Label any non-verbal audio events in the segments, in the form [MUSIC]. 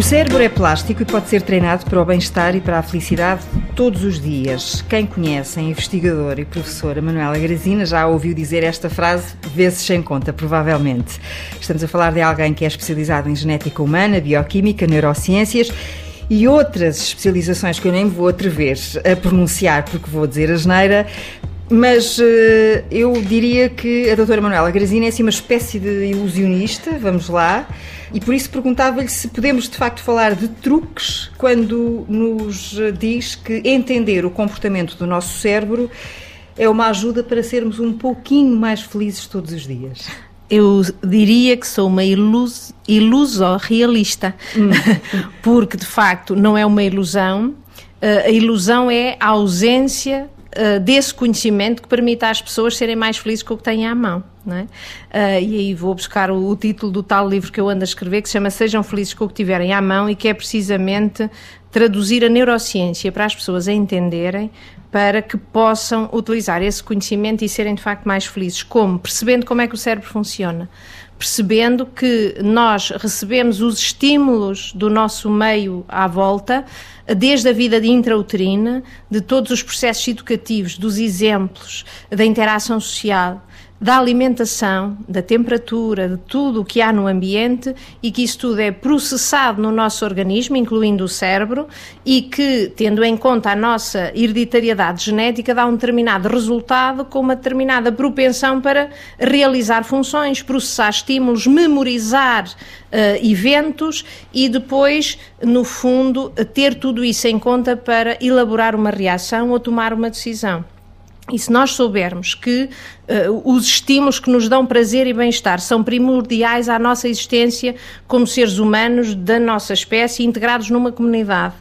O cérebro é plástico e pode ser treinado para o bem-estar e para a felicidade todos os dias. Quem conhece a investigadora e professora Manuela Grazina já ouviu dizer esta frase vezes sem conta, provavelmente. Estamos a falar de alguém que é especializado em genética humana, bioquímica, neurociências e outras especializações que eu nem vou atrever a pronunciar porque vou dizer a geneira, mas uh, eu diria que a doutora Manuela Grazina é assim uma espécie de ilusionista, vamos lá, e por isso perguntava-lhe se podemos de facto falar de truques quando nos diz que entender o comportamento do nosso cérebro é uma ajuda para sermos um pouquinho mais felizes todos os dias. Eu diria que sou uma ilus, iluso-realista, hum. [LAUGHS] porque de facto não é uma ilusão, eh, a ilusão é a ausência uh, desse conhecimento que permita às pessoas serem mais felizes com o que têm à mão. É? Uh, e aí vou buscar o, o, título do tal livro que eu ando a escrever, que se chama Sejam Felizes com o que tiverem à mão e que é precisamente traduzir a neurociência para as pessoas a entenderem para que possam utilizar esse conhecimento e serem de facto mais felizes. Como? Percebendo como é que o cérebro funciona percebendo que nós recebemos os estímulos do nosso meio à volta, desde a vida de intrauterina, de todos os processos educativos, dos exemplos, da interação social, da alimentação, da temperatura, de tudo o que há no ambiente e que isso tudo é processado no nosso organismo, incluindo o cérebro, e que, tendo em conta a nossa hereditariedade genética, dá um determinado resultado com uma determinada propensão para realizar funções, processar estímulos, memorizar uh, eventos e depois, no fundo, ter tudo isso em conta para elaborar uma reação ou tomar uma decisão. E se nós soubermos que uh, os estímulos que nos dão prazer e bem-estar são primordiais à nossa existência como seres humanos da nossa espécie integrados numa comunidade,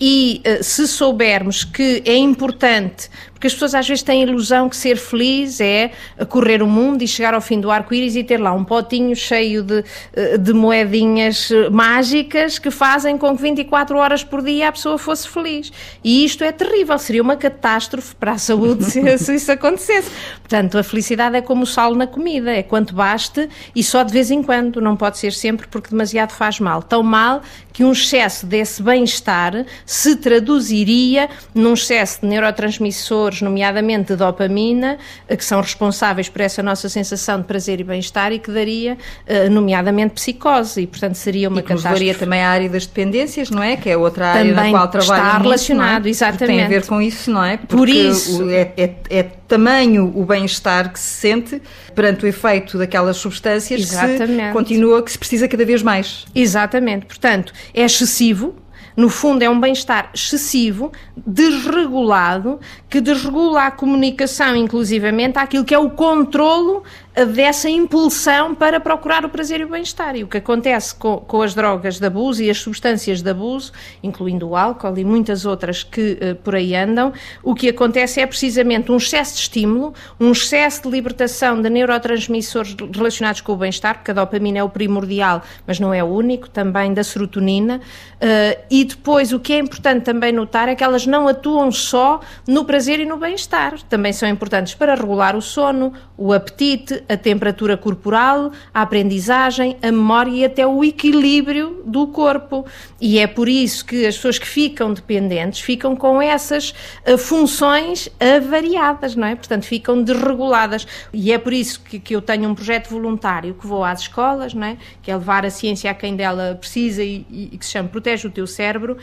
e uh, se soubermos que é importante porque as pessoas às vezes têm a ilusão que ser feliz é correr o mundo e chegar ao fim do arco-íris e ter lá um potinho cheio de, eh, de moedinhas eh, mágicas que fazem com que 24 horas por dia a pessoa fosse feliz. E isto é terrível, seria uma catástrofe para a saúde se, [LAUGHS] se isso acontecesse. Portanto, a felicidade é como o sal na comida, é quanto baste e só de vez em quando, não pode ser sempre porque demasiado faz mal. Tão mal que um excesso desse bem-estar se traduziria num excesso de neurotransmissores nomeadamente de dopamina, eh, que são responsáveis por essa nossa sensação de prazer e bem-estar e que daria, eh, nomeadamente, psicose. E, portanto, seria uma e que catástrofe. também à área das dependências, não é? Que é outra área também na qual trabalha está relacionado, muito, é? exatamente. Tem a ver com isso, não é? Porque por isso. É, é, é tamanho o bem-estar que se sente perante o efeito daquelas substâncias Exatamente. que se continua, que se precisa cada vez mais. Exatamente. Portanto, é excessivo, no fundo, é um bem-estar excessivo, desregulado, que desregula a comunicação, inclusivamente, àquilo que é o controlo dessa impulsão para procurar o prazer e o bem-estar. E o que acontece com, com, as drogas de abuso e as substâncias de abuso, incluindo o álcool e muitas outras que uh, por aí andam, o que acontece é precisamente um excesso de estímulo, um excesso de libertação de neurotransmissores relacionados com o bem-estar, porque a dopamina é o primordial, mas não é o único, também da serotonina. Uh, e depois, o que é importante também notar é que elas não atuam só no prazer e no bem-estar, também são importantes para regular o sono, o apetite, a temperatura corporal, a aprendizagem, a memória e até o equilíbrio do corpo. E é por isso que as pessoas que ficam dependentes ficam com essas uh, funções avariadas, não é? Portanto, ficam desreguladas. E é por isso que, que, eu tenho um projeto voluntário que vou às escolas, não é? Que é levar a ciência a quem dela precisa e, e que se chama Protege o Teu Cérebro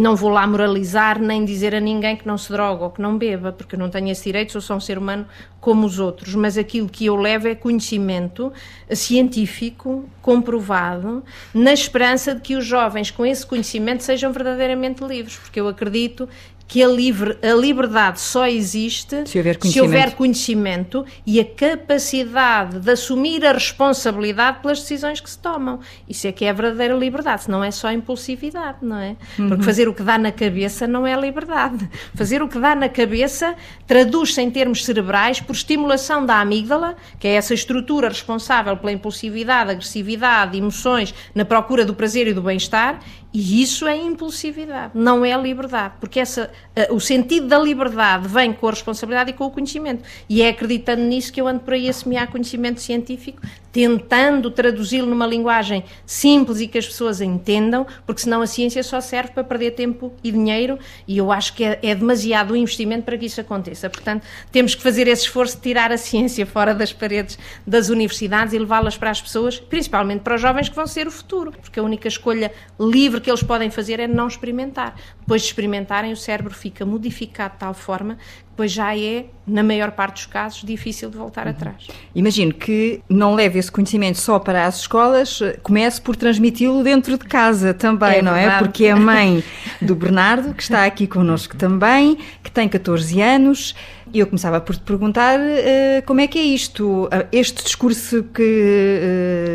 não vou lá moralizar nem dizer a ninguém que não se droga ou que não beba, porque eu não tenho esse direito, sou só um ser humano como os outros, mas aquilo que eu levo é conhecimento científico, comprovado, na esperança de que os jovens com esse conhecimento sejam verdadeiramente livres, porque eu acredito que a, livre, a liberdade só existe se houver, se houver, conhecimento e a capacidade de assumir a responsabilidade pelas decisões que se tomam. Isso é que é a verdadeira liberdade, não é só impulsividade, não é? Uhum. Porque fazer o que dá na cabeça não é liberdade. Fazer o que dá na cabeça traduz-se em termos cerebrais por estimulação da amígdala, que é essa estrutura responsável pela impulsividade, agressividade, emoções, na procura do prazer e do bem-estar, e isso é impulsividade, não é liberdade, porque essa, uh, o sentido da liberdade vem com a responsabilidade e com o conhecimento. E é acreditando nisso que eu ando por aí a semear conhecimento científico tentando traduzi-lo numa linguagem simples e que as pessoas entendam, porque senão a ciência só serve para perder tempo e dinheiro e eu acho que é, é demasiado o investimento para que isso aconteça. Portanto, temos que fazer esse esforço de tirar a ciência fora das paredes das universidades e levá-las para as pessoas, principalmente para os jovens que vão ser o futuro, porque a única escolha livre que eles podem fazer é não experimentar. Depois de experimentarem, o cérebro fica modificado de tal forma pois já é, na maior parte dos casos, difícil de voltar uhum. atrás. Imagino que não leve esse conhecimento só para as escolas, comece por transmiti-lo dentro de casa também, é não é? Porque é a mãe do Bernardo, que está aqui connosco também, que tem 14 anos. E eu começava por te perguntar uh, como é que é isto? Uh, este discurso que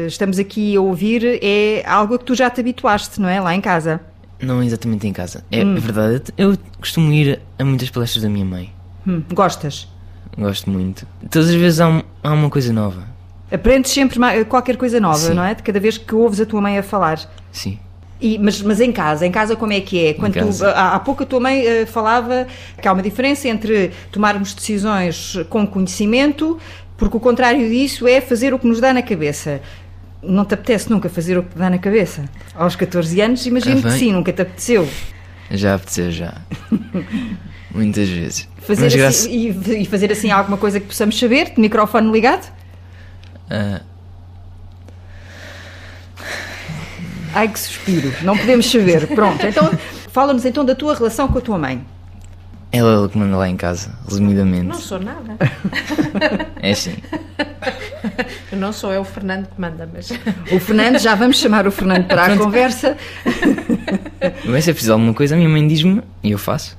uh, estamos aqui a ouvir é algo a que tu já te habituaste, não é? Lá em casa. Não exatamente em casa. É, hum. é verdade. Eu costumo ir a muitas palestras da minha mãe. Hum, gostas? Gosto muito. Todas as vezes há, um, há uma coisa nova. Aprendes sempre qualquer coisa nova, Sim. não é? De cada vez que ouves a tua mãe a falar. Sim. E, mas, mas em casa, em casa como é que é? Quando tu, há, há, pouco a tua mãe uh, falava que há uma diferença entre tomarmos decisões com conhecimento, porque o contrário disso é fazer o que nos dá na cabeça. Não te apetece nunca fazer o que te dá na cabeça? Aos 14 anos, imagino ah, que sim, nunca te apeteceu. Já apeteceu, já. [LAUGHS] Muitas vezes. Fazer assim, e, e, fazer assim alguma coisa que possamos saber, de microfone ligado? Uh... Ai que suspiro, não podemos saber. Pronto, então fala-nos então da tua relação com a tua mãe. Ela é ela que manda lá em casa, resumidamente. Não sou nada. É sim. Não sou, é o Fernando que manda, mas. O Fernando, já vamos chamar o Fernando para a conversa. Mas se é preciso alguma coisa, a minha mãe diz-me e eu faço.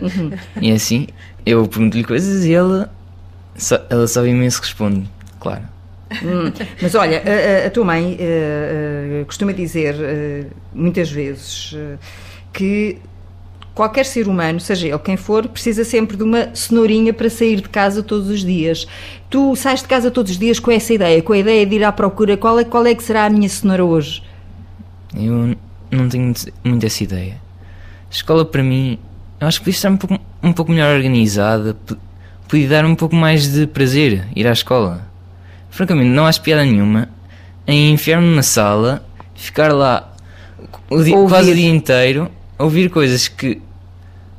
Uhum. E assim, eu pergunto-lhe coisas e ela só, ela só imenso responde, claro. Hum, mas olha, a, a tua mãe uh, uh, costuma dizer uh, muitas vezes que qualquer ser humano, seja ele quem for, precisa sempre de uma cenourinha para sair de casa todos os dias. Tu sais de casa todos os dias com essa ideia, com a ideia de ir à procura, qual é, qual é que será a minha cenoura hoje? Eu não tenho muito essa ideia. A escola para mim eu acho que podia estar um pouco, um pouco melhor organizada, podia dar um pouco mais de prazer ir à escola. Francamente, não acho piada nenhuma em enfiar-me numa sala, ficar lá o dia, quase o dia inteiro, ouvir coisas que,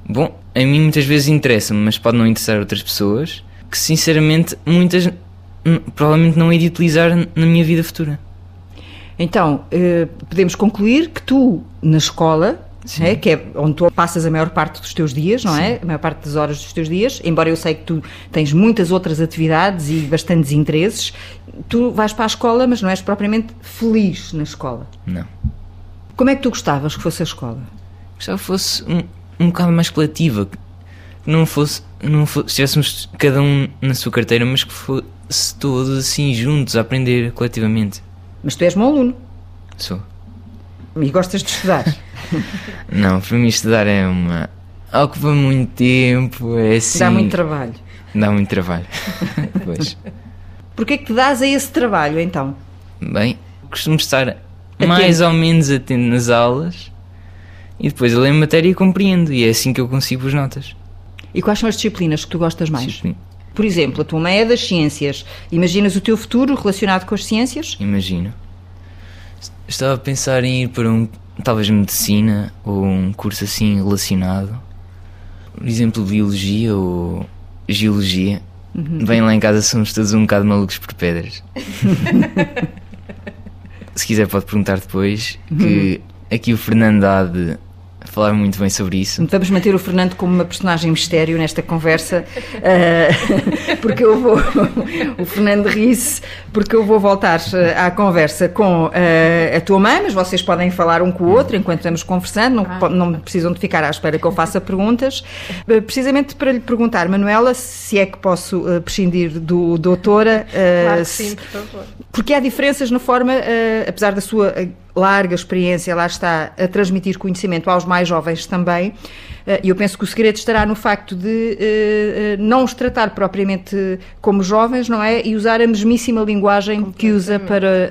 bom, a mim muitas vezes interessam, mas pode não interessar outras pessoas, que sinceramente muitas provavelmente não hei de utilizar na minha vida futura. Então, eh, podemos concluir que tu, na escola, é, que é onde tu passas a maior parte dos teus dias, não é? Sim. é? A maior parte das horas dos teus dias, embora eu sei que tu tens muitas outras atividades e bastantes interesses, tu vais para a escola, mas não és propriamente feliz na escola. Não. Como é que tu gostavas que fosse a escola? Gostava que fosse um, um bocado mais coletiva, que não fosse, não fosse, estivéssemos cada um na sua carteira, mas que fosse todos assim juntos a aprender coletivamente. Mas tu és bom aluno. Sou. E gostas de estudar? [LAUGHS] não, para mim estudar é uma. ocupa muito tempo, é assim. Dá muito trabalho. Dá muito trabalho. [LAUGHS] pois. Porquê que te dás a esse trabalho então? Bem, costumo estar atento. mais ou menos atento nas aulas e depois eu leio a matéria e compreendo, e é assim que eu consigo as notas. E quais são as disciplinas que tu gostas mais? Sim. Por exemplo, a tua mãe é das ciências. Imaginas o teu futuro relacionado com as ciências? Imagino. Estava a pensar em ir para um, talvez medicina ou um curso assim relacionado. Por exemplo, biologia ou geologia. Uhum. Bem lá em casa somos todos um bocado malucos por pedras. [LAUGHS] Se quiser pode perguntar depois que uhum. aqui o Fernando falar muito bem sobre isso. Vamos manter o Fernando como uma personagem mistério nesta conversa, uh, [LAUGHS] porque eu vou. o Fernando ri-se, porque eu vou voltar eh, à conversa com uh, a tua mãe, mas vocês podem falar um com o outro enquanto estamos conversando, não, ah. não precisam de ficar à espera que eu faça perguntas. Uh, precisamente para lhe perguntar, Manuela, se é que posso prescindir do doutora. claro sim, por favor. Porque há diferenças na forma, apesar da sua larga experiência, lá está, a transmitir conhecimento aos mais jovens também. E eu penso que o segredo estará no facto de não os tratar propriamente como jovens, não é? E usar a mesmíssima linguagem que usa para,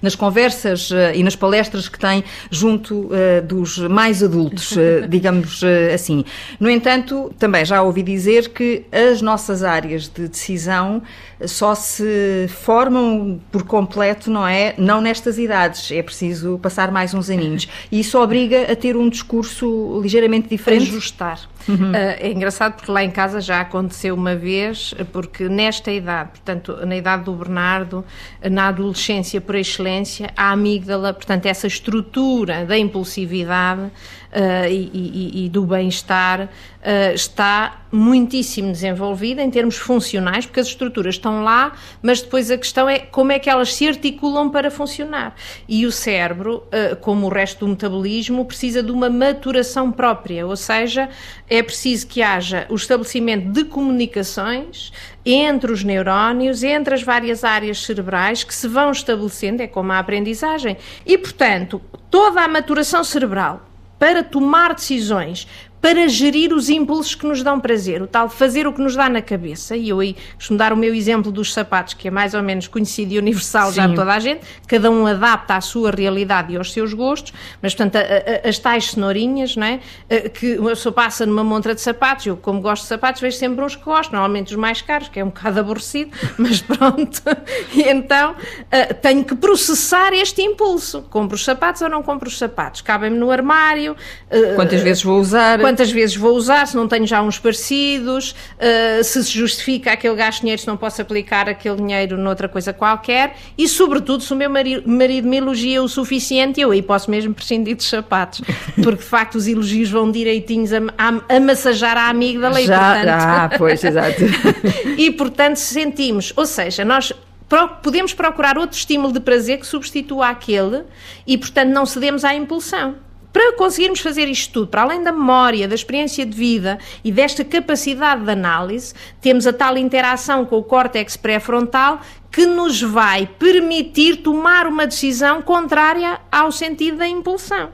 nas conversas e nas palestras que tem junto dos mais adultos, [LAUGHS] digamos assim. No entanto, também já ouvi dizer que as nossas áreas de decisão só se formam por completo, não é? Não nestas idades, é preciso passar mais uns aninhos. E isso obriga a ter um discurso ligeiramente diferente. Ajustar. Uhum. Uh, é engraçado porque lá em casa já aconteceu uma vez, porque nesta idade, portanto, na idade do Bernardo, na adolescência por excelência, a amígdala, portanto, essa estrutura da impulsividade uh, e, e, e, do bem-estar uh, está muitíssimo desenvolvida em termos funcionais, porque as estruturas estão lá, mas depois a questão é como é que elas se articulam para funcionar. E o cérebro, como o resto do metabolismo, precisa de uma maturação própria, ou seja, é preciso que haja o estabelecimento de comunicações entre os neurónios, entre as várias áreas cerebrais que se vão estabelecendo, é como a aprendizagem. E, portanto, toda a maturação cerebral para tomar decisões, para gerir os impulsos que nos dão prazer, o tal fazer o que nos dá na cabeça. E eu aí costumo dar o meu exemplo dos sapatos, que é mais ou menos conhecido e universal Sim. já toda a gente, cada um adapta à sua realidade e aos seus gostos, mas portanto, a, a, as tais cenourinhas, não é? que uma pessoa passa numa montra de sapatos, eu como gosto de sapatos, vejo sempre uns que gosto, normalmente os mais caros, que é um bocado aborrecido, [LAUGHS] mas pronto. E então tenho que processar este impulso. Compro os sapatos ou não compro os sapatos? Cabem-me no armário? Quantas vezes vou usar? Quantas vezes vou usar, se não tenho já uns parecidos, uh, se se justifica aquele gasto de dinheiro, se não posso aplicar aquele dinheiro noutra coisa qualquer e, sobretudo, se o meu marido, marido me elogia o suficiente, eu aí posso mesmo prescindir de sapatos, porque de facto os elogios vão direitinhos a, a, a massajar a amígdala já, e, portanto... Ah, pois, exato. [LAUGHS] e, portanto, sentimos, ou seja, nós podemos procurar outro estímulo de prazer que substitua aquele e, portanto, não cedemos à impulsão. Para conseguirmos fazer isto tudo, para além da memória, da experiência de vida e desta capacidade de análise, temos a tal interação com o córtex pré-frontal que nos vai permitir tomar uma decisão contrária ao sentido da impulsão.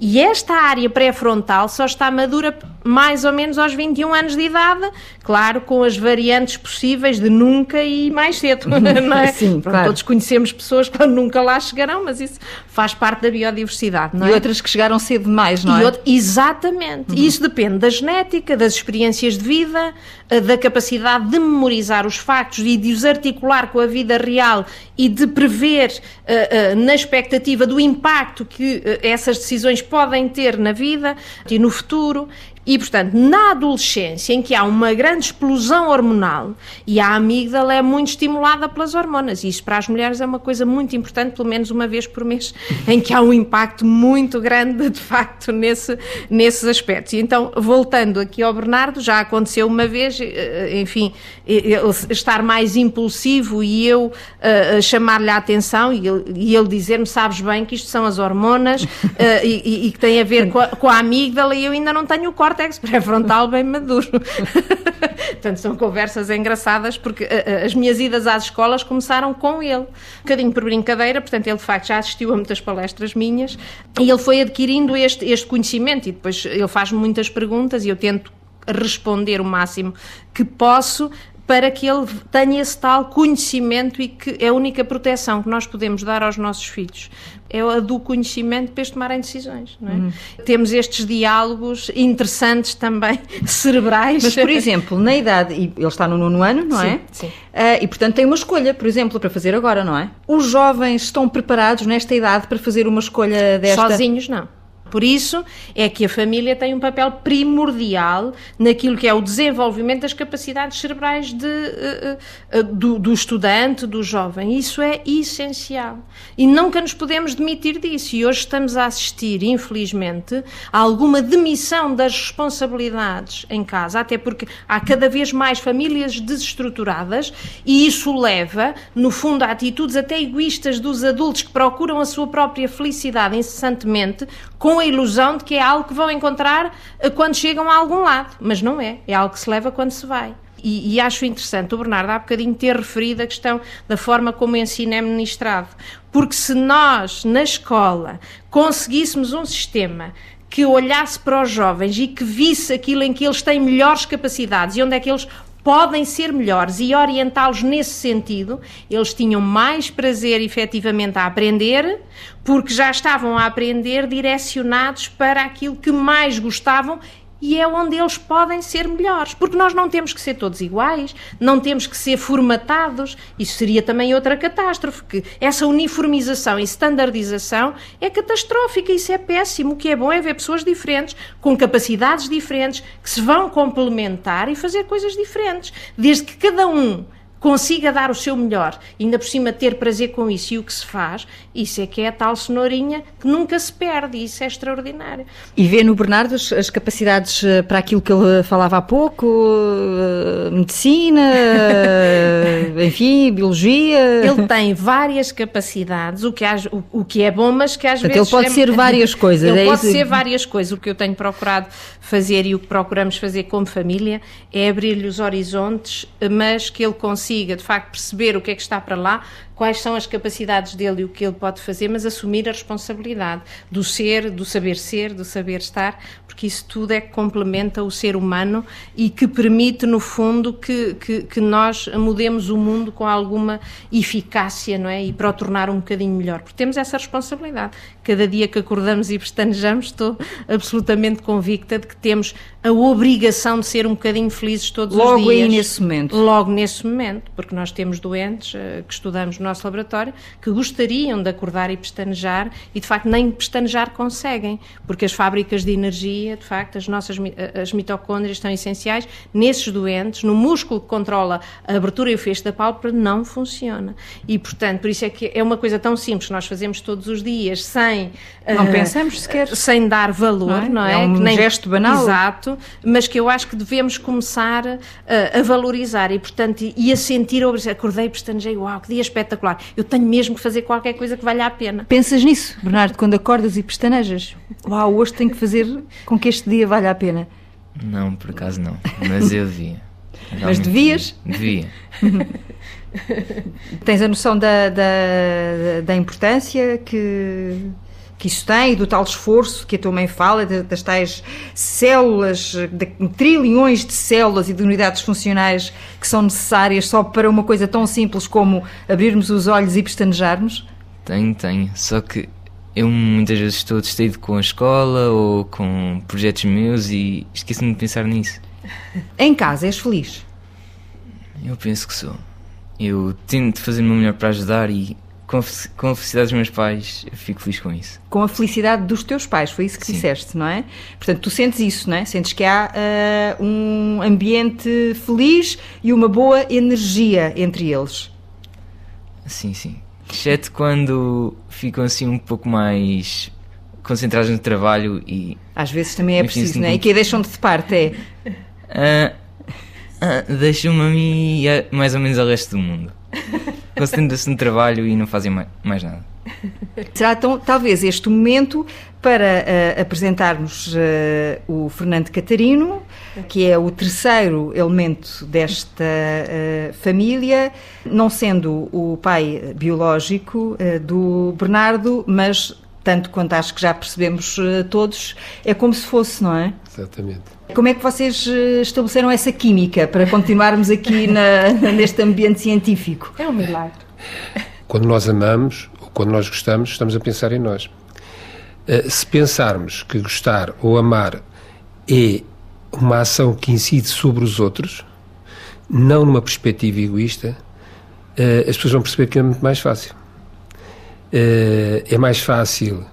E esta área pré-frontal só está madura mais ou menos aos 21 anos de idade, claro, com as variantes possíveis de nunca e mais cedo, [LAUGHS] não é? Sim, Pronto, claro. Todos conhecemos pessoas que nunca lá chegarão, mas isso faz parte da biodiversidade, não é? E outras que chegaram cedo demais, não e é? Outro, exatamente. Uhum. Isso depende da genética, das experiências de vida, da capacidade de memorizar os factos e de os articular com a vida real e de prever uh, uh, na expectativa do impacto que essas decisões podem ter na vida e no futuro. E, portanto, na adolescência, em que há uma grande explosão hormonal e a amígdala é muito estimulada pelas hormonas, e isso para as mulheres é uma coisa muito importante, pelo menos uma vez por mês, [LAUGHS] em que há um impacto muito grande, de facto, nesse, nesses aspectos. E então, voltando aqui ao Bernardo, já aconteceu uma vez, eh, enfim, ele estar mais impulsivo e eu uh, chamar-lhe a atenção e ele, ele dizer-me: Sabes bem que isto são as hormonas uh, e, e, que tem a ver com a, com a amígdala, e eu ainda não tenho o corte córtex pré-frontal bem maduro. [LAUGHS] Portanto, são conversas engraçadas, porque uh, as minhas idas às escolas começaram com ele. Um bocadinho por brincadeira, portanto, ele de facto já assistiu a muitas palestras minhas e ele foi adquirindo este, este conhecimento e depois ele faz muitas perguntas e eu tento responder o máximo que posso, para que ele tenha esse tal conhecimento e que é a única proteção que nós podemos dar aos nossos filhos. É a do conhecimento para eles tomarem decisões. É? Uhum. Temos estes diálogos interessantes também, [LAUGHS] cerebrais. Mas, por exemplo, na idade, e ele está no nono ano, não sim, é? Sim. Uh, e, portanto, tem uma escolha, por exemplo, para fazer agora, não é? Os jovens estão preparados nesta idade para fazer uma escolha desta? Sozinhos, não. Por isso é que a família tem um papel primordial naquilo que é o desenvolvimento das capacidades cerebrais de, uh, uh, do, do, estudante, do jovem. Isso é essencial. E nunca nos podemos demitir disso. E hoje estamos a assistir, infelizmente, a alguma demissão das responsabilidades em casa, até porque há cada vez mais famílias desestruturadas e isso leva, no fundo, a atitudes até egoístas dos adultos que procuram a sua própria felicidade incessantemente com com a ilusão de que é algo que vão encontrar eh, quando chegam a algum lado, mas não é, é algo que se leva quando se vai. E, e, acho interessante o Bernardo há bocadinho ter referido a questão da forma como o ensino é ministrado. Porque se nós, na escola, conseguíssemos um sistema que olhasse para os jovens e que visse aquilo em que eles têm melhores capacidades e onde é que eles podem ser melhores e orientá-los nesse sentido, eles tinham mais prazer efetivamente a aprender, porque já estavam a aprender direcionados para aquilo que mais gostavam e é onde eles podem ser melhores, porque nós não temos que ser todos iguais, não temos que ser formatados, isso seria também outra catástrofe, que essa uniformização e standardização é catastrófica, isso é péssimo, o que é bom é ver pessoas diferentes, com capacidades diferentes, que se vão complementar e fazer coisas diferentes, desde que cada um consiga dar o seu melhor, ainda por cima ter prazer com isso e o que se faz, isso é que é a tal cenourinha que nunca se perde, isso é extraordinário. E vê no Bernardo as, capacidades eh, para aquilo que ele falava há pouco, uh, medicina, uh, [LAUGHS] enfim, biologia. Ele tem várias capacidades, o que, o, o que é bom, mas que às Portanto, vezes. Ele pode é... ser várias coisas, ele é pode isso? ser várias coisas. O que eu tenho procurado fazer e o que procuramos fazer como família é abrir-lhe os horizontes, mas que ele consiga consiga de facto perceber o que é que está para lá, quais são as capacidades dele e o que ele pode fazer, mas assumir a responsabilidade do ser, do saber ser, do saber estar, porque isso tudo é que complementa o ser humano e que permite, no fundo, que, que, que nós mudemos o mundo com alguma eficácia, não é? E para o tornar um bocadinho melhor, porque temos essa responsabilidade. Cada dia que acordamos e pestanejamos, estou absolutamente convicta de que temos a obrigação de ser um bocadinho felizes todos Logo os dias. Logo aí nesse momento. Logo nesse momento, porque nós temos doentes uh, que estudamos no nosso laboratório que gostariam de acordar e pestanejar e de facto nem pestanejar conseguem, porque as fábricas de energia, de facto, as nossas as mitocôndrias estão essenciais nesses doentes, no músculo que controla a abertura e o fecho da pálpebra não funciona. E portanto, por isso é que é uma coisa tão simples que nós fazemos todos os dias sem não uh, pensamos sequer sem dar valor, não é? Não é? é um nem, gesto banal. Exato, mas que eu acho que devemos começar uh, a valorizar e portanto e a sentir acordei, pestanejei, uau, que dia espetacular. Eu tenho mesmo que fazer qualquer coisa que valha a pena. Pensas nisso, Bernardo, quando acordas e pestanejas? Uau, hoje tenho que fazer com que este dia valha a pena. Não, por acaso não, mas eu devia. [LAUGHS] Realmente mas devias? Devia. [LAUGHS] Tens a noção da, da, da importância que que isso tem e do tal esforço que a tua mãe fala, das tais células, de trilhões de células e de unidades funcionais que são necessárias só para uma coisa tão simples como abrirmos os olhos e pestanejarmos? Tenho, tenho. Só que eu muitas vezes estou distraído com a escola ou com projetos meus e esqueço-me de pensar nisso. [LAUGHS] Em casa, és feliz? Eu penso que sou. Eu tento fazer o meu melhor para ajudar e com a, com a felicidade dos meus pais, eu fico feliz com isso. Com a felicidade dos teus pais, foi isso que Sim. disseste, não é? Portanto, tu sentes isso, não é? Sentes que há uh, um ambiente feliz e uma boa energia entre eles. Sim, sim. Exceto quando ficam assim um pouco mais concentrados no trabalho e. Às vezes também é preciso, não é? E que deixam de parte, é. Uh, uh, Deixam-me a mim e mais ou menos ao resto do mundo. [LAUGHS] concentram-se no trabalho e não fazem mais, mais nada. Será então, talvez, este momento para uh, apresentarmos uh, o Fernando Catarino, que é o terceiro elemento desta uh, família, não sendo o pai biológico do Bernardo, mas tanto quanto acho que já percebemos todos, é como se fosse, não é? Exatamente. Como é que vocês eh, estabeleceram essa química para continuarmos aqui na, [LAUGHS] neste ambiente científico? É um milagre. Quando nós amamos ou quando nós gostamos, estamos a pensar em nós. Eh, se pensarmos que gostar ou amar é uma ação que incide sobre os outros, não numa perspectiva egoísta, eh, as pessoas vão perceber que é muito mais fácil. É mais fácil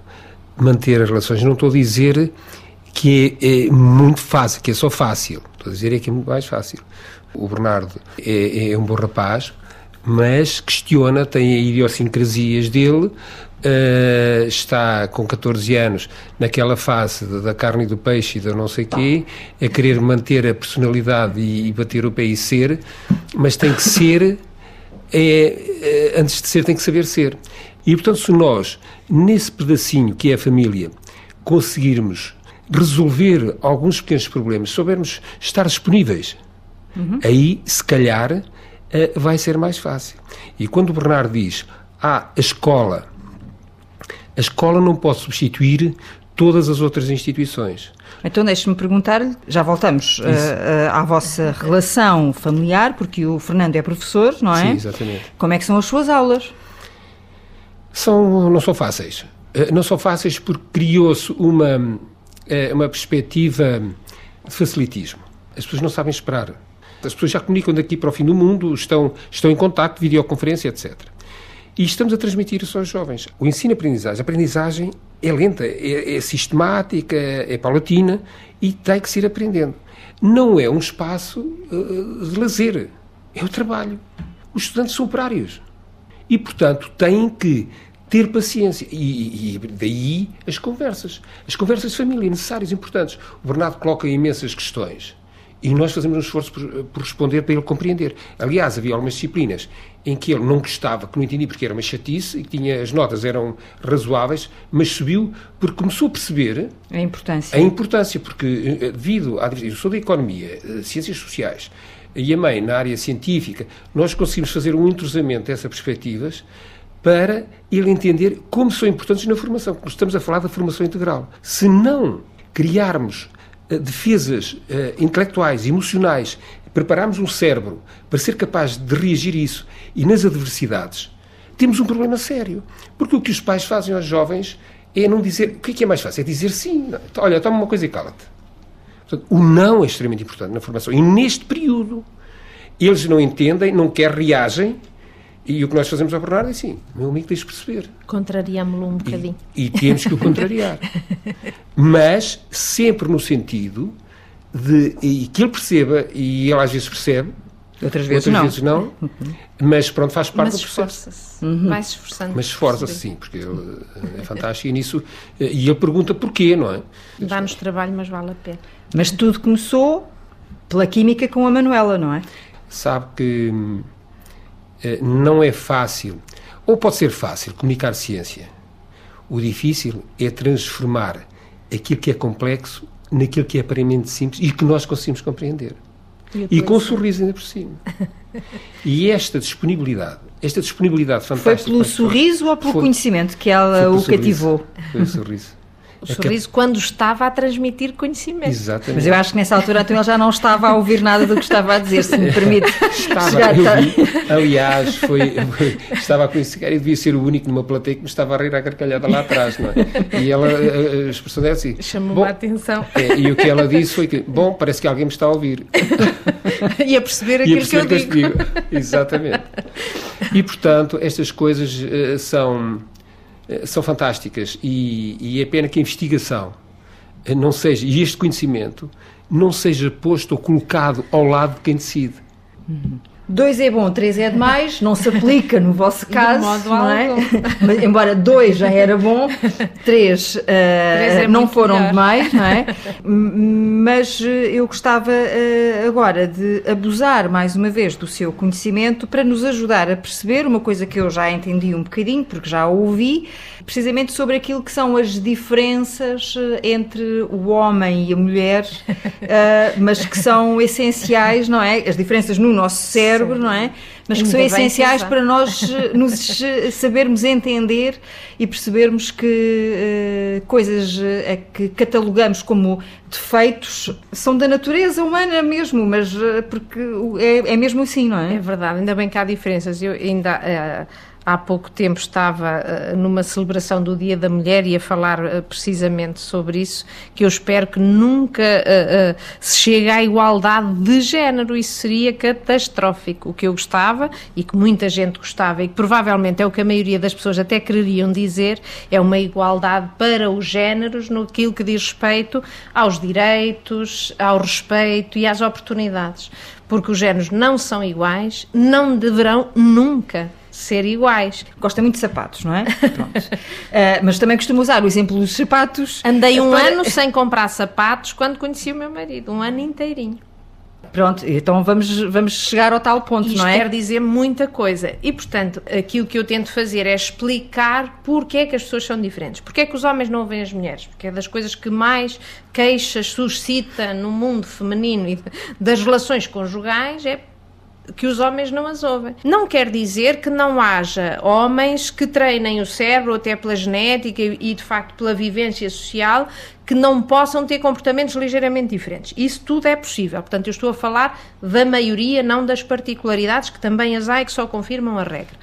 manter as relações. Não estou a dizer que é, é, muito fácil, que é só fácil. Estou a dizer é que é muito mais fácil. O Bernardo é, é um bom rapaz, mas questiona, tem idiosincrasias dele, uh, está com 14 anos naquela fase da carne e do peixe e da não sei quê, a querer manter a personalidade e, e bater o pé e ser, mas tem que ser, é, é, antes de ser, tem que saber ser. E portanto, se nós, nesse pedacinho que é a família, conseguirmos resolver alguns pequenos problemas, soubermos estar disponíveis, uhum. aí, se calhar, uh, vai ser mais fácil. E quando o Bernardo diz, ah, a escola, a escola não pode substituir todas as outras instituições. Então deixe-me perguntar-lhe, já voltamos uh, uh, à vossa relação familiar, porque o Fernando é professor, não é? Sim, exatamente. Como é que são as suas aulas? São, não são fáceis. Uh, não são fáceis porque criou-se uma, uma perspectiva de facilitismo. As pessoas não sabem esperar. As pessoas já comunicam daqui para o fim do mundo, estão, estão em contato, videoconferência, etc. E estamos a transmitir isso aos jovens. O ensino-aprendizagem, a aprendizagem é lenta, é, é sistemática, é, é paulatina e tem que se ir aprendendo. Não é um espaço uh, de lazer, é o trabalho. Os estudantes são operários e, portanto, têm que ter paciência. E, e, daí as conversas. As conversas de família, necessárias, importantes. O Bernardo coloca imensas questões e nós fazemos um esforço por, por, responder para ele compreender. Aliás, havia algumas disciplinas em que ele não gostava, que não entendia porque era uma chatice e que tinha, as notas eram razoáveis, mas subiu porque começou a perceber a importância. A importância, porque eh, devido à eu sou da economia, eh, ciências sociais e a mãe na área científica, nós conseguimos fazer um entrosamento dessas perspectivas para ele entender como são importantes na formação, porque estamos a falar da formação integral. Se não criarmos uh, defesas uh, intelectuais, emocionais, prepararmos um cérebro para ser capaz de reagir a isso e nas adversidades, temos um problema sério. Porque o que os pais fazem aos jovens é não dizer. O que é, que é mais fácil? É dizer sim. Olha, toma uma coisa e cala-te. o não é extremamente importante na formação. E neste período, eles não entendem, não quer reagem e o que nós fazemos ao Bernardo é assim, meu amigo, tens de perceber. Contrariámo-lo um bocadinho. E, e temos que o contrariar. [LAUGHS] Mas sempre no sentido de e que ele perceba, e ele às vezes percebe, outras vezes outras não, vezes não mas pronto, faz parte mas do processo. Esforça-se. Uhum. Vai se esforçando. Mas esforça-se, sim, porque ele é fantástico e nisso. E ele pergunta porquê, não é? Dá-nos trabalho, mas vale a pena. Mas tudo começou pela química com a Manuela, não é? Sabe que eh, não é fácil, ou pode ser fácil, comunicar ciência. O difícil é transformar aquilo que é complexo naquilo que é aparentemente simples e que nós conseguimos compreender. E, com um sorriso ainda por cima. [LAUGHS] e esta disponibilidade, esta disponibilidade fantástica. Foi pelo sorriso ou pelo foi, conhecimento que ela o sorriso, cativou? Foi o sorriso o é sorriso que... quando estava a transmitir conhimento. Exatamente. Mas eu acho que nessa altura então ele já não estava a ouvir nada do que estava a dizer, se me permite. Estava, vi, aliás, foi, estava a conhecer e devia ser o único numa plateia que me estava a rir à gargalhada lá atrás, não é? E ela, a, a expressão é assim. Chamou a atenção. É, e o que ela disse foi que, bom, parece que alguém me está a ouvir. [LAUGHS] e a perceber aquilo a perceber que eu digo. digo. Exatamente. E, portanto, estas coisas uh, são são fantásticas e, e é pena que a investigação eh, não seja, e este conhecimento não seja posto ou colocado ao lado de quem decide. Uhum. Dois é bom, três é demais, não se aplica no vosso [LAUGHS] caso, não é? [LAUGHS] Mas, embora dois já era bom, três, uh, três é não foram melhor. demais, não é? [LAUGHS] Mas eu gostava uh, agora de abusar mais uma vez do seu conhecimento para nos ajudar a perceber uma coisa que eu já entendi um bocadinho, porque já ouvi, precisamente sobre aquilo que são as diferenças entre o homem e a mulher, uh, mas que são essenciais, não é? As diferenças no nosso cérebro cérebro, não é? Mas que são essenciais para nós eh, nos eh, sabermos entender e percebermos que uh, coisas uh, que catalogamos como defeitos são da natureza humana mesmo, mas uh, porque é, é, mesmo assim, não é? É verdade, ainda bem que há diferenças. Eu ainda há pouco tempo estava uh, numa celebração do Dia da Mulher e a falar uh, precisamente sobre isso, que eu espero que nunca uh, se chegue à igualdade de género, isso seria catastrófico. O que eu gostava e que muita gente gostava e que provavelmente é o que a maioria das pessoas até quereriam dizer, é uma igualdade para os géneros no que diz respeito aos direitos, ao respeito e às oportunidades. Porque os géneros não são iguais, não deverão nunca ser iguais. Gosta muito de sapatos, não é? [LAUGHS] Pronto. uh, mas também costumo usar o exemplo dos sapatos. Andei um para... ano sem comprar sapatos quando conheci o meu marido, um ano inteirinho. Pronto, então vamos, vamos chegar ao tal ponto, Isto não é? quer dizer muita coisa. E, portanto, aquilo que eu tento fazer é explicar porque é que as pessoas são diferentes. Porque é que os homens não veem as mulheres. Porque é das coisas que mais queixas suscita no mundo feminino e das relações conjugais é que os homens não as ouvem. Não quer dizer que não haja homens que treinem o cérebro, até pela genética e, de facto, pela vivência social, que não possam ter comportamentos ligeiramente diferentes. Isso tudo é possível. Portanto, eu estou a falar da maioria, não das particularidades, que também as há e que só confirmam a regra.